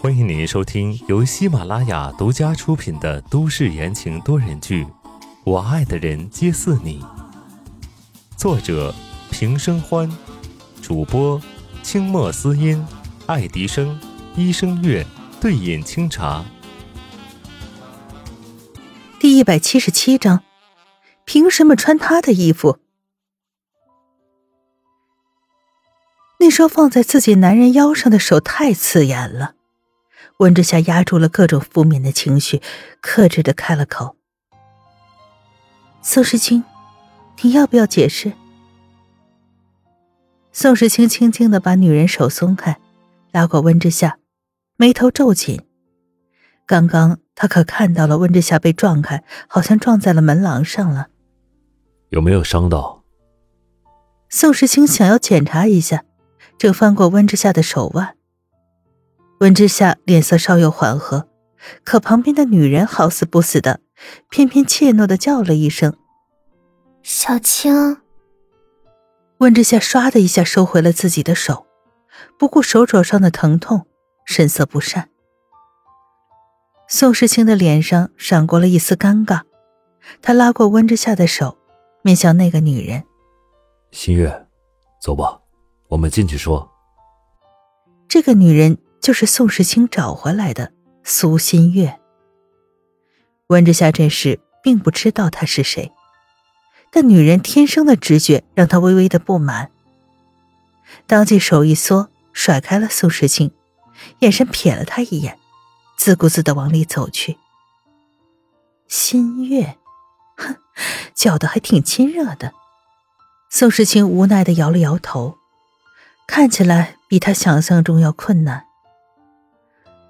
欢迎您收听由喜马拉雅独家出品的都市言情多人剧《我爱的人皆似你》，作者平生欢，主播清墨思音、爱迪生、一生月、对饮清茶。第一百七十七章，凭什么穿他的衣服？那双放在自己男人腰上的手太刺眼了。温之夏压住了各种负面的情绪，克制的开了口：“宋时清，你要不要解释？”宋时清轻轻的把女人手松开，拉过温之夏，眉头皱紧。刚刚他可看到了温之夏被撞开，好像撞在了门廊上了。有没有伤到？宋时清想要检查一下，正翻过温之夏的手腕。温之夏脸色稍有缓和，可旁边的女人好死不死的，偏偏怯懦的叫了一声：“小青。”温之夏唰的一下收回了自己的手，不顾手肘上的疼痛，神色不善。宋时清的脸上闪过了一丝尴尬，他拉过温之夏的手，面向那个女人：“新月，走吧，我们进去说。”这个女人。就是宋时清找回来的苏新月。温之夏这时并不知道她是谁，但女人天生的直觉让她微微的不满，当即手一缩，甩开了宋时清，眼神瞥了他一眼，自顾自的往里走去。新月，哼，叫的还挺亲热的。宋时清无奈的摇了摇头，看起来比他想象中要困难。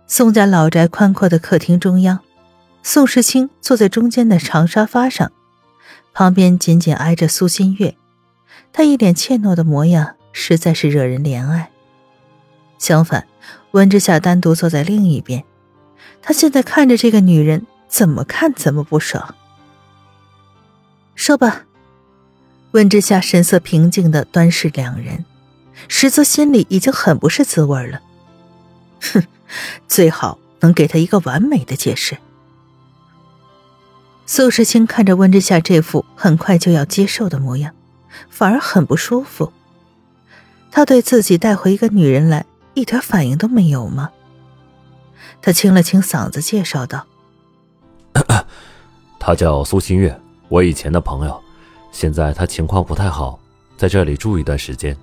宋家老宅宽阔的客厅中央，宋时清坐在中间的长沙发上，旁边紧紧挨着苏新月。他一脸怯懦的模样，实在是惹人怜爱。相反，温之夏单独坐在另一边，他现在看着这个女人，怎么看怎么不爽。说吧，温之夏神色平静的端视两人，实则心里已经很不是滋味了。哼。最好能给他一个完美的解释。苏时清看着温之夏这副很快就要接受的模样，反而很不舒服。他对自己带回一个女人来，一点反应都没有吗？他清了清嗓子，介绍道：“她叫苏新月，我以前的朋友，现在她情况不太好，在这里住一段时间。”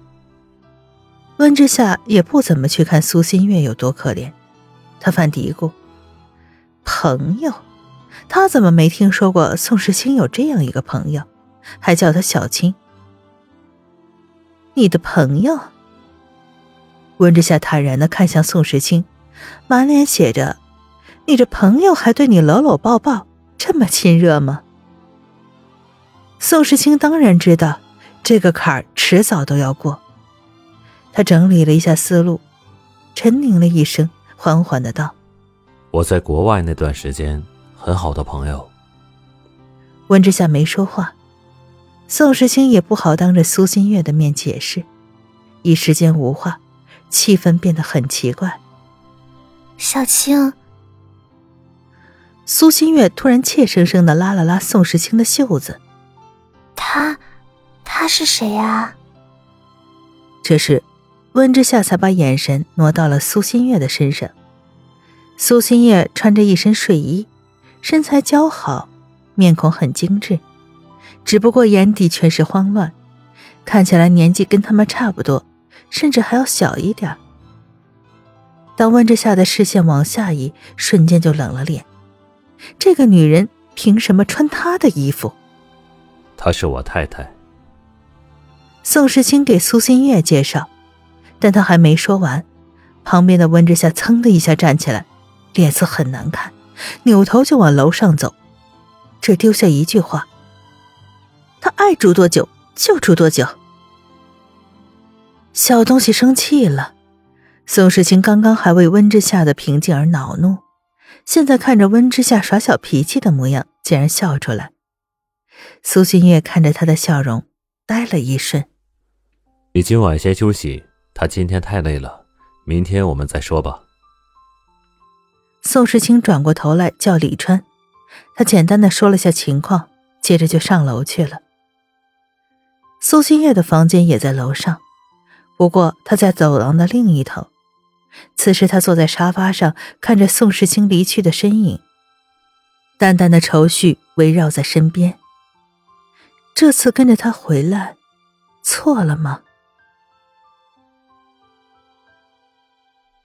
温之夏也不怎么去看苏新月有多可怜。他犯嘀咕：“朋友，他怎么没听说过宋时清有这样一个朋友，还叫他小青？你的朋友？”温之夏坦然的看向宋时清，满脸写着：“你这朋友还对你搂搂抱抱，这么亲热吗？”宋时清当然知道这个坎儿迟早都要过，他整理了一下思路，沉凝了一声。缓缓的道：“我在国外那段时间，很好的朋友。”温之夏没说话，宋时清也不好当着苏新月的面解释，一时间无话，气氛变得很奇怪。小青，苏新月突然怯生生的拉了拉宋时清的袖子：“他，他是谁啊？”这时。温之夏才把眼神挪到了苏新月的身上。苏新月穿着一身睡衣，身材姣好，面孔很精致，只不过眼底全是慌乱，看起来年纪跟他们差不多，甚至还要小一点。当温之夏的视线往下移，瞬间就冷了脸。这个女人凭什么穿他的衣服？她是我太太。宋时清给苏新月介绍。但他还没说完，旁边的温之夏噌的一下站起来，脸色很难看，扭头就往楼上走，只丢下一句话：“他爱住多久就住多久。”小东西生气了。宋时清刚刚还为温之夏的平静而恼怒，现在看着温之夏耍小脾气的模样，竟然笑出来。苏新月看着他的笑容，呆了一瞬：“你今晚先休息。”他今天太累了，明天我们再说吧。宋时清转过头来叫李川，他简单的说了下情况，接着就上楼去了。苏新月的房间也在楼上，不过他在走廊的另一头。此时他坐在沙发上，看着宋时清离去的身影，淡淡的愁绪围绕在身边。这次跟着他回来，错了吗？